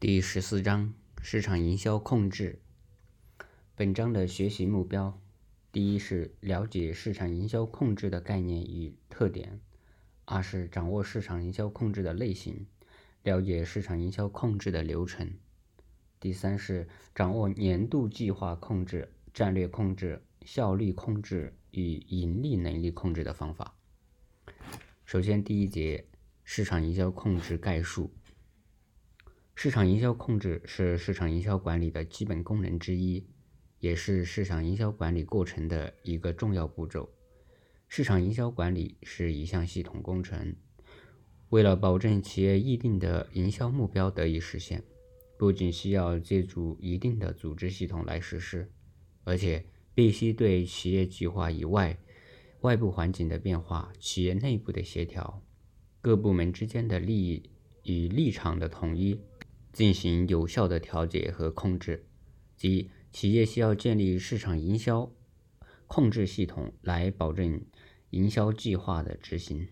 第十四章市场营销控制。本章的学习目标：第一是了解市场营销控制的概念与特点；二是掌握市场营销控制的类型，了解市场营销控制的流程；第三是掌握年度计划控制、战略控制、效率控制与盈利能力控制的方法。首先，第一节市场营销控制概述。市场营销控制是市场营销管理的基本功能之一，也是市场营销管理过程的一个重要步骤。市场营销管理是一项系统工程，为了保证企业议定的营销目标得以实现，不仅需要借助一定的组织系统来实施，而且必须对企业计划以外外部环境的变化、企业内部的协调、各部门之间的利益与立场的统一。进行有效的调节和控制，即企业需要建立市场营销控制系统来保证营销计划的执行。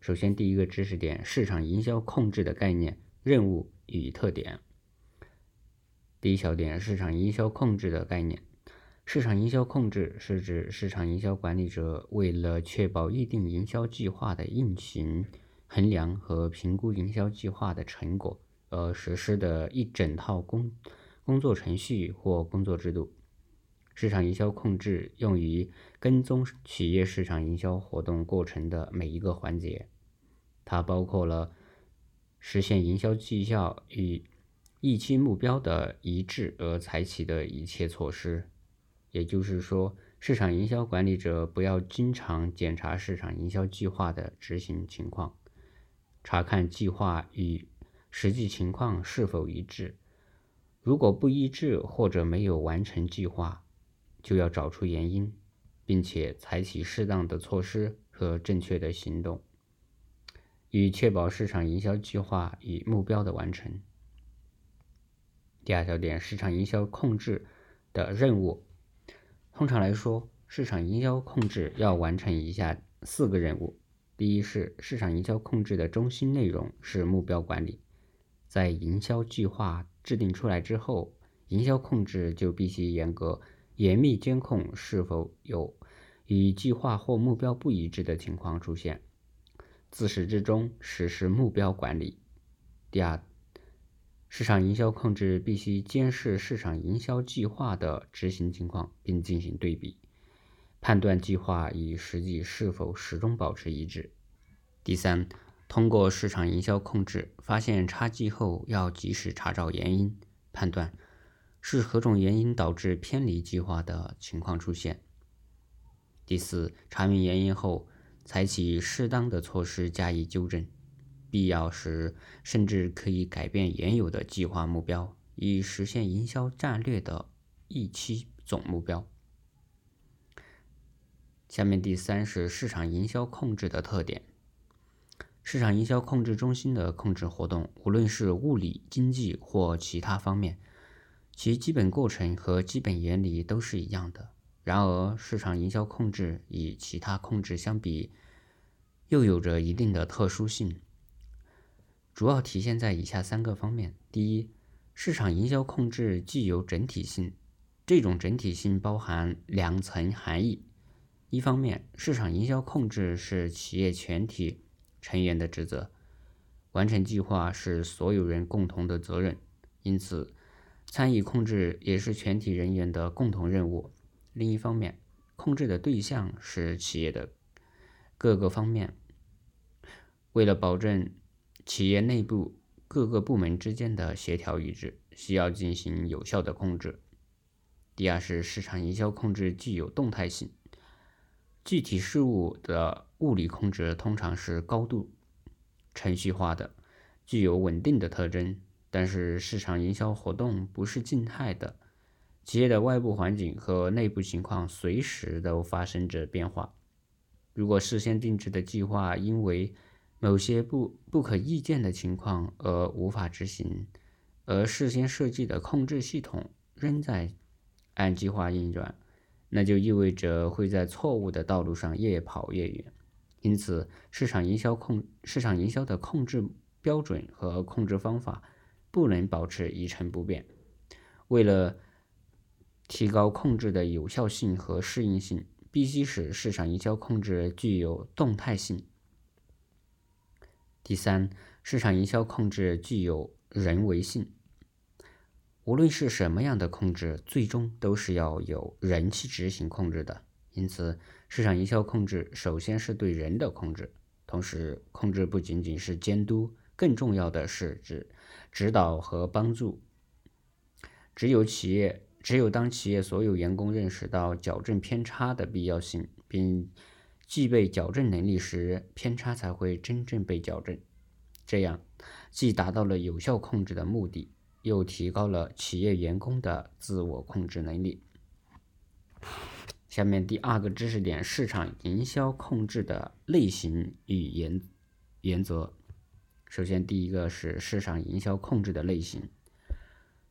首先，第一个知识点：市场营销控制的概念、任务与特点。第一小点：市场营销控制的概念。市场营销控制是指市场营销管理者为了确保预定营销计划的运行，衡量和评估营销计划的成果。而实施的一整套工工作程序或工作制度，市场营销控制用于跟踪企业市场营销活动过程的每一个环节。它包括了实现营销绩效与预期目标的一致而采取的一切措施。也就是说，市场营销管理者不要经常检查市场营销计划的执行情况，查看计划与。实际情况是否一致？如果不一致或者没有完成计划，就要找出原因，并且采取适当的措施和正确的行动，以确保市场营销计划与目标的完成。第二小点，市场营销控制的任务。通常来说，市场营销控制要完成以下四个任务：第一是市场营销控制的中心内容是目标管理。在营销计划制定出来之后，营销控制就必须严格、严密监控是否有与计划或目标不一致的情况出现，自始至终实施目标管理。第二，市场营销控制必须监视市场营销计划的执行情况，并进行对比，判断计划与实际是否始终保持一致。第三。通过市场营销控制发现差距后，要及时查找原因，判断是何种原因导致偏离计划的情况出现。第四，查明原因后，采取适当的措施加以纠正，必要时甚至可以改变原有的计划目标，以实现营销战略的预期总目标。下面第三是市场营销控制的特点。市场营销控制中心的控制活动，无论是物理、经济或其他方面，其基本过程和基本原理都是一样的。然而，市场营销控制与其他控制相比，又有着一定的特殊性，主要体现在以下三个方面：第一，市场营销控制具有整体性，这种整体性包含两层含义。一方面，市场营销控制是企业全体。成员的职责，完成计划是所有人共同的责任，因此参与控制也是全体人员的共同任务。另一方面，控制的对象是企业的各个方面，为了保证企业内部各个部门之间的协调一致，需要进行有效的控制。第二是市场营销控制具有动态性。具体事务的物理控制通常是高度程序化的，具有稳定的特征。但是市场营销活动不是静态的，企业的外部环境和内部情况随时都发生着变化。如果事先定制的计划因为某些不不可预见的情况而无法执行，而事先设计的控制系统仍在按计划运转。那就意味着会在错误的道路上越跑越远，因此市场营销控市场营销的控制标准和控制方法不能保持一成不变。为了提高控制的有效性和适应性，必须使市场营销控制具有动态性。第三，市场营销控制具有人为性。无论是什么样的控制，最终都是要有人去执行控制的。因此，市场营销控制首先是对人的控制。同时，控制不仅仅是监督，更重要的是指指导和帮助。只有企业，只有当企业所有员工认识到矫正偏差的必要性，并具备矫正能力时，偏差才会真正被矫正。这样，既达到了有效控制的目的。又提高了企业员工的自我控制能力。下面第二个知识点：市场营销控制的类型与原原则。首先，第一个是市场营销控制的类型。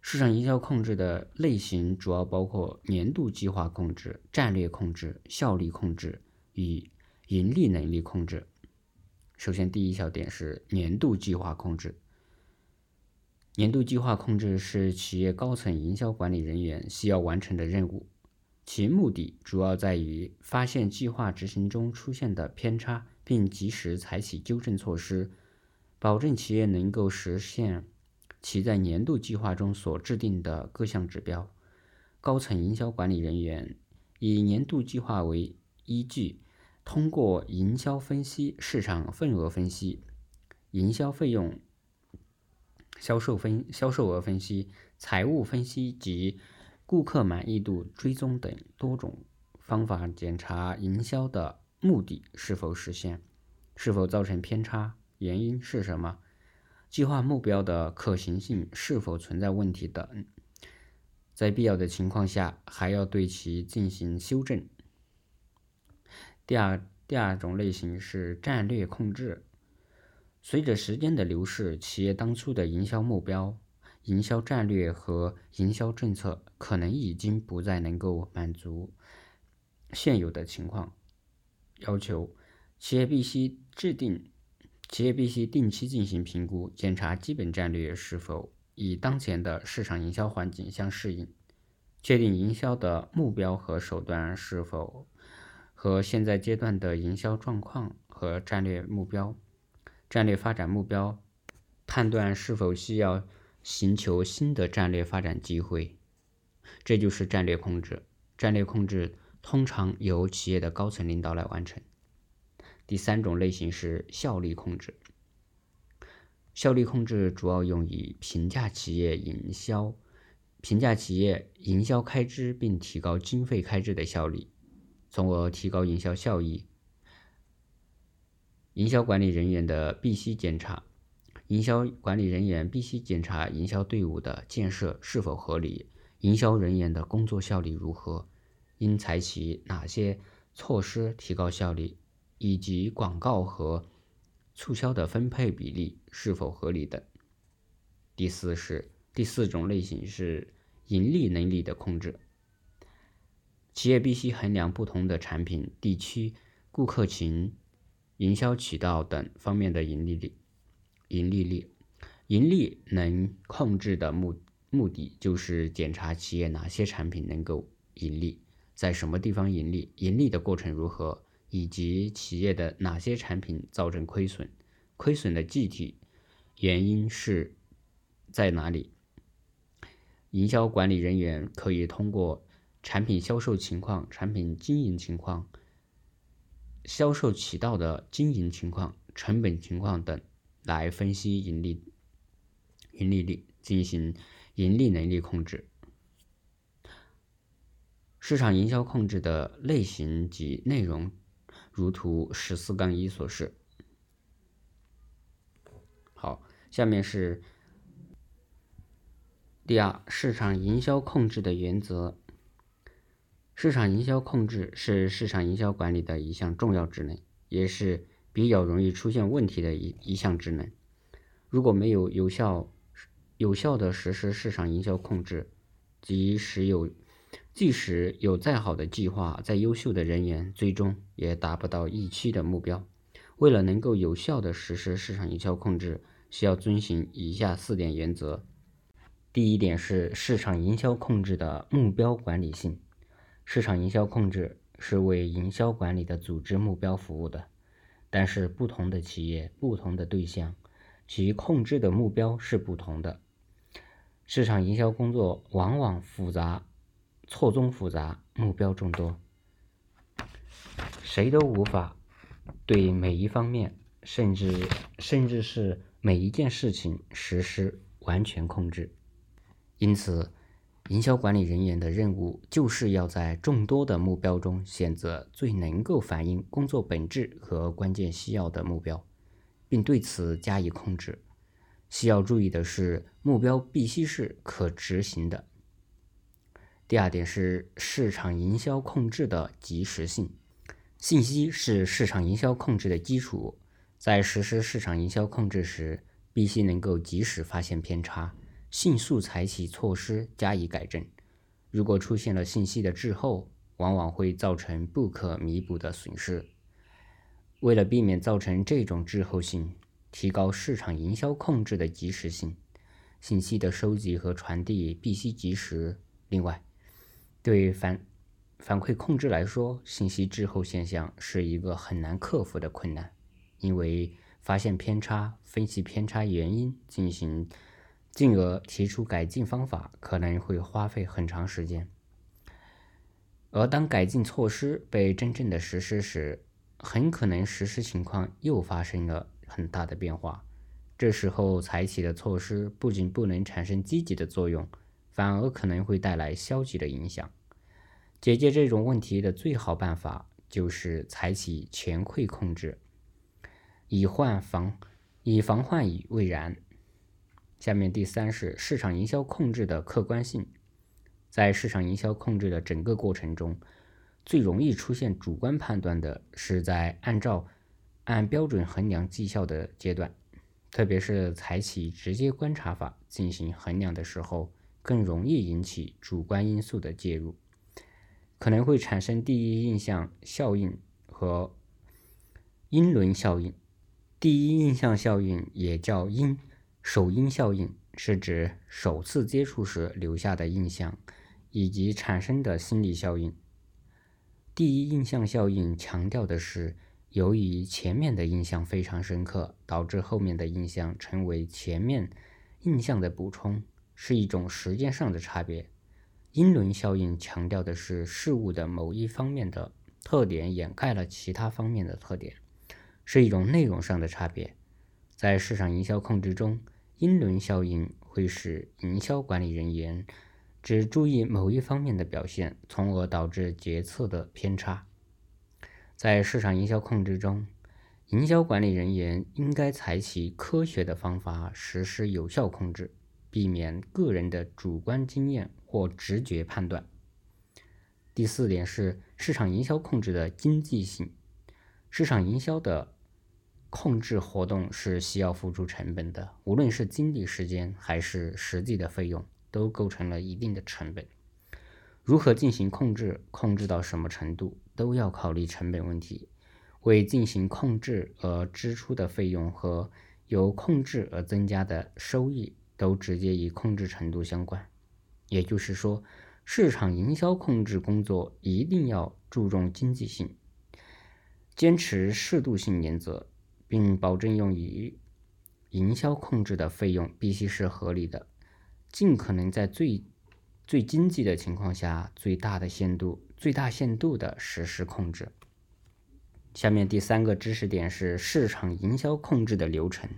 市场营销控制的类型主要包括年度计划控制、战略控制、效率控制与盈利能力控制。首先，第一小点是年度计划控制。年度计划控制是企业高层营销管理人员需要完成的任务，其目的主要在于发现计划执行中出现的偏差，并及时采取纠正措施，保证企业能够实现其在年度计划中所制定的各项指标。高层营销管理人员以年度计划为依据，通过营销分析、市场份额分析、营销费用。销售分、销售额分析、财务分析及顾客满意度追踪等多种方法检查营销的目的是否实现，是否造成偏差，原因是什么，计划目标的可行性是否存在问题等，在必要的情况下还要对其进行修正。第二，第二种类型是战略控制。随着时间的流逝，企业当初的营销目标、营销战略和营销政策可能已经不再能够满足现有的情况要求。企业必须制定，企业必须定期进行评估，检查基本战略是否与当前的市场营销环境相适应，确定营销的目标和手段是否和现在阶段的营销状况和战略目标。战略发展目标，判断是否需要寻求新的战略发展机会，这就是战略控制。战略控制通常由企业的高层领导来完成。第三种类型是效率控制。效率控制主要用于评价企业营销、评价企业营销开支，并提高经费开支的效率，从而提高营销效益。营销管理人员的必须检查，营销管理人员必须检查营销队伍的建设是否合理，营销人员的工作效率如何，应采取哪些措施提高效率，以及广告和促销的分配比例是否合理等。第四是第四种类型是盈利能力的控制，企业必须衡量不同的产品、地区、顾客群。营销渠道等方面的盈利率，盈利率，盈利能控制的目目的就是检查企业哪些产品能够盈利，在什么地方盈利，盈利的过程如何，以及企业的哪些产品造成亏损，亏损的具体原因是在哪里。营销管理人员可以通过产品销售情况、产品经营情况。销售渠道的经营情况、成本情况等来分析盈利、盈利率，进行盈利能力控制。市场营销控制的类型及内容，如图十四杠一所示。好，下面是第二，市场营销控制的原则。市场营销控制是市场营销管理的一项重要职能，也是比较容易出现问题的一一项职能。如果没有有效、有效的实施市场营销控制，即使有即使有再好的计划、再优秀的人员，最终也达不到预期的目标。为了能够有效的实施市场营销控制，需要遵循以下四点原则。第一点是市场营销控制的目标管理性。市场营销控制是为营销管理的组织目标服务的，但是不同的企业、不同的对象，其控制的目标是不同的。市场营销工作往往复杂、错综复杂、目标众多，谁都无法对每一方面，甚至甚至是每一件事情实施完全控制。因此，营销管理人员的任务就是要在众多的目标中选择最能够反映工作本质和关键需要的目标，并对此加以控制。需要注意的是，目标必须是可执行的。第二点是市场营销控制的及时性。信息是市场营销控制的基础，在实施市场营销控制时，必须能够及时发现偏差。迅速采取措施加以改正。如果出现了信息的滞后，往往会造成不可弥补的损失。为了避免造成这种滞后性，提高市场营销控制的及时性，信息的收集和传递必须及时。另外，对反反馈控制来说，信息滞后现象是一个很难克服的困难，因为发现偏差、分析偏差原因、进行。进而提出改进方法可能会花费很长时间，而当改进措施被真正的实施时，很可能实施情况又发生了很大的变化。这时候采取的措施不仅不能产生积极的作用，反而可能会带来消极的影响。解决这种问题的最好办法就是采取全馈控制，以患防以防患于未然。下面第三是市场营销控制的客观性，在市场营销控制的整个过程中，最容易出现主观判断的是在按照按标准衡量绩效的阶段，特别是采取直接观察法进行衡量的时候，更容易引起主观因素的介入，可能会产生第一印象效应和英伦效应。第一印象效应也叫因。首因效应是指首次接触时留下的印象以及产生的心理效应。第一印象效应强调的是，由于前面的印象非常深刻，导致后面的印象成为前面印象的补充，是一种时间上的差别。因轮效应强调的是事物的某一方面的特点掩盖了其他方面的特点，是一种内容上的差别。在市场营销控制中，因轮效应会使营销管理人员只注意某一方面的表现，从而导致决策的偏差。在市场营销控制中，营销管理人员应该采取科学的方法实施有效控制，避免个人的主观经验或直觉判断。第四点是市场营销控制的经济性，市场营销的。控制活动是需要付出成本的，无论是精力、时间还是实际的费用，都构成了一定的成本。如何进行控制，控制到什么程度，都要考虑成本问题。为进行控制而支出的费用和由控制而增加的收益，都直接与控制程度相关。也就是说，市场营销控制工作一定要注重经济性，坚持适度性原则。并保证用于营销控制的费用必须是合理的，尽可能在最最经济的情况下，最大的限度、最大限度的实施控制。下面第三个知识点是市场营销控制的流程。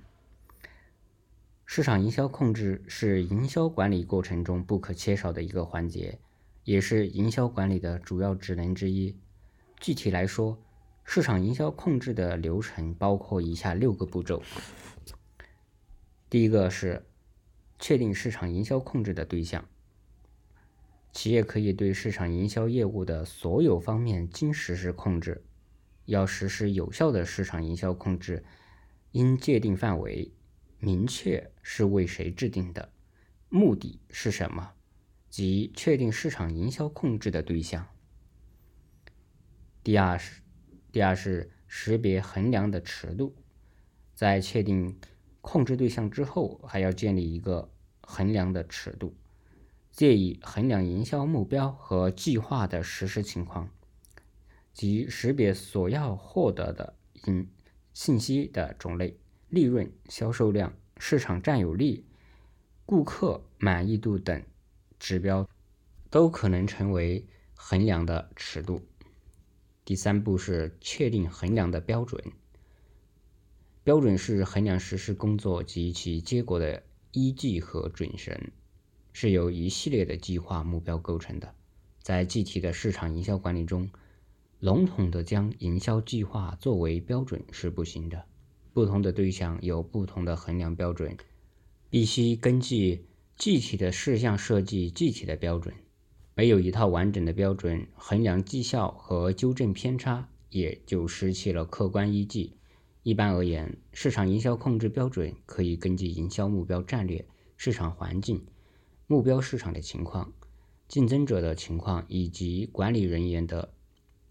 市场营销控制是营销管理过程中不可缺少的一个环节，也是营销管理的主要职能之一。具体来说，市场营销控制的流程包括以下六个步骤。第一个是确定市场营销控制的对象。企业可以对市场营销业务的所有方面均实施控制。要实施有效的市场营销控制，应界定范围，明确是为谁制定的，目的是什么，即确定市场营销控制的对象。第二是。第二是识别衡量的尺度，在确定控制对象之后，还要建立一个衡量的尺度，借以衡量营销目标和计划的实施情况，即识别所要获得的信信息的种类、利润、销售量、市场占有率、顾客满意度等指标，都可能成为衡量的尺度。第三步是确定衡量的标准。标准是衡量实施工作及其结果的依据和准绳，是由一系列的计划目标构成的。在具体的市场营销管理中，笼统的将营销计划作为标准是不行的。不同的对象有不同的衡量标准，必须根据具体的事项设计具体的标准。没有一套完整的标准，衡量绩效和纠正偏差也就失去了客观依据。一般而言，市场营销控制标准可以根据营销目标战略、市场环境、目标市场的情况、竞争者的情况以及管理人员的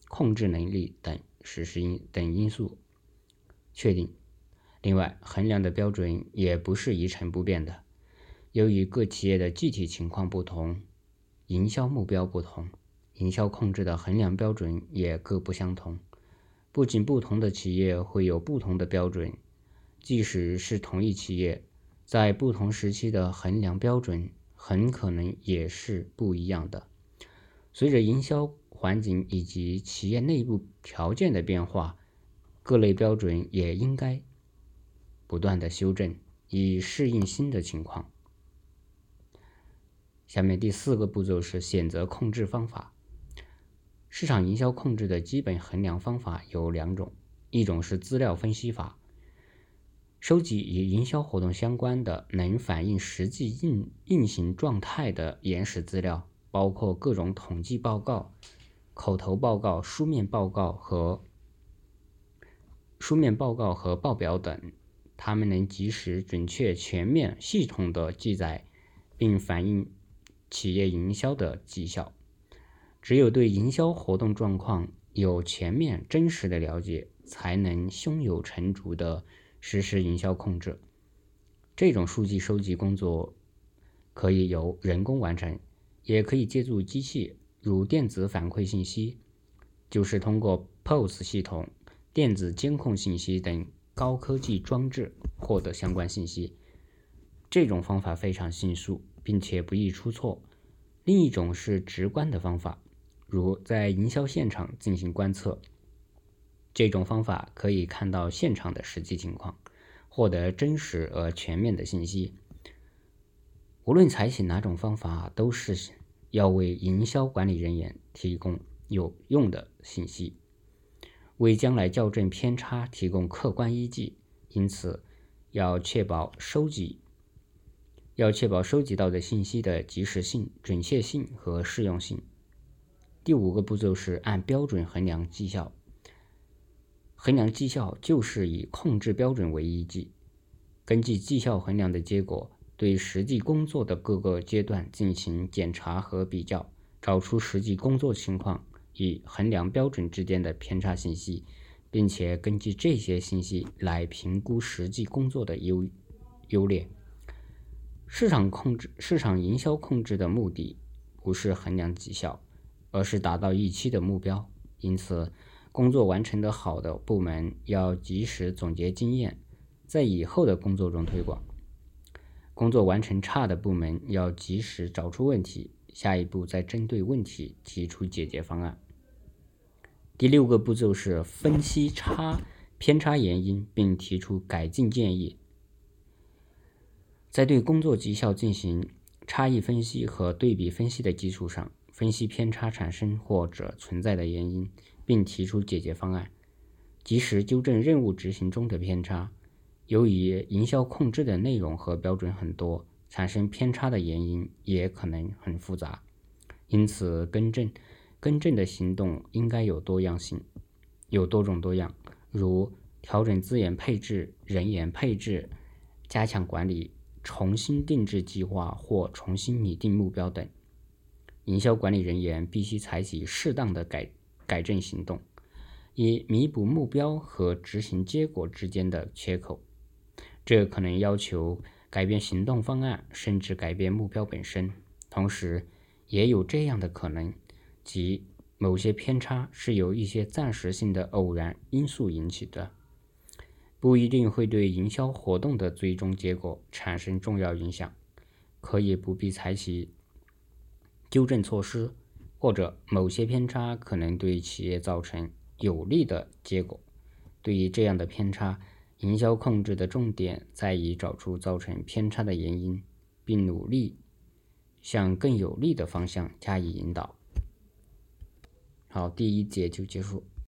控制能力等实施因等因素确定。另外，衡量的标准也不是一成不变的，由于各企业的具体情况不同，营销目标不同，营销控制的衡量标准也各不相同。不仅不同的企业会有不同的标准，即使是同一企业，在不同时期的衡量标准很可能也是不一样的。随着营销环境以及企业内部条件的变化，各类标准也应该不断的修正，以适应新的情况。下面第四个步骤是选择控制方法。市场营销控制的基本衡量方法有两种，一种是资料分析法，收集与营销活动相关的能反映实际运运行状态的原始资料，包括各种统计报告、口头报告、书面报告和书面报告和报表等，它们能及时、准确、全面、系统的记载并反映企业营销的绩效。只有对营销活动状况有全面、真实的了解，才能胸有成竹地实施营销控制。这种数据收集工作可以由人工完成，也可以借助机器，如电子反馈信息，就是通过 POS 系统、电子监控信息等高科技装置获得相关信息。这种方法非常迅速，并且不易出错。另一种是直观的方法。如在营销现场进行观测，这种方法可以看到现场的实际情况，获得真实而全面的信息。无论采取哪种方法，都是要为营销管理人员提供有用的信息，为将来校正偏差提供客观依据。因此，要确保收集，要确保收集到的信息的及时性、准确性和适用性。第五个步骤是按标准衡量绩效。衡量绩效就是以控制标准为依据，根据绩效衡量的结果，对实际工作的各个阶段进行检查和比较，找出实际工作情况与衡量标准之间的偏差信息，并且根据这些信息来评估实际工作的优优劣。市场控制、市场营销控制的目的不是衡量绩效。而是达到预期的目标，因此，工作完成的好的部门要及时总结经验，在以后的工作中推广；工作完成差的部门要及时找出问题，下一步再针对问题提出解决方案。第六个步骤是分析差偏差原因，并提出改进建议。在对工作绩效进行差异分析和对比分析的基础上。分析偏差产生或者存在的原因，并提出解决方案，及时纠正任务执行中的偏差。由于营销控制的内容和标准很多，产生偏差的原因也可能很复杂，因此更正更正的行动应该有多样性，有多种多样，如调整资源配置、人员配置、加强管理、重新定制计划或重新拟定目标等。营销管理人员必须采取适当的改改正行动，以弥补目标和执行结果之间的缺口。这可能要求改变行动方案，甚至改变目标本身。同时，也有这样的可能，即某些偏差是由一些暂时性的偶然因素引起的，不一定会对营销活动的最终结果产生重要影响，可以不必采取纠正措施，或者某些偏差可能对企业造成有利的结果。对于这样的偏差，营销控制的重点在于找出造成偏差的原因，并努力向更有利的方向加以引导。好，第一节就结束。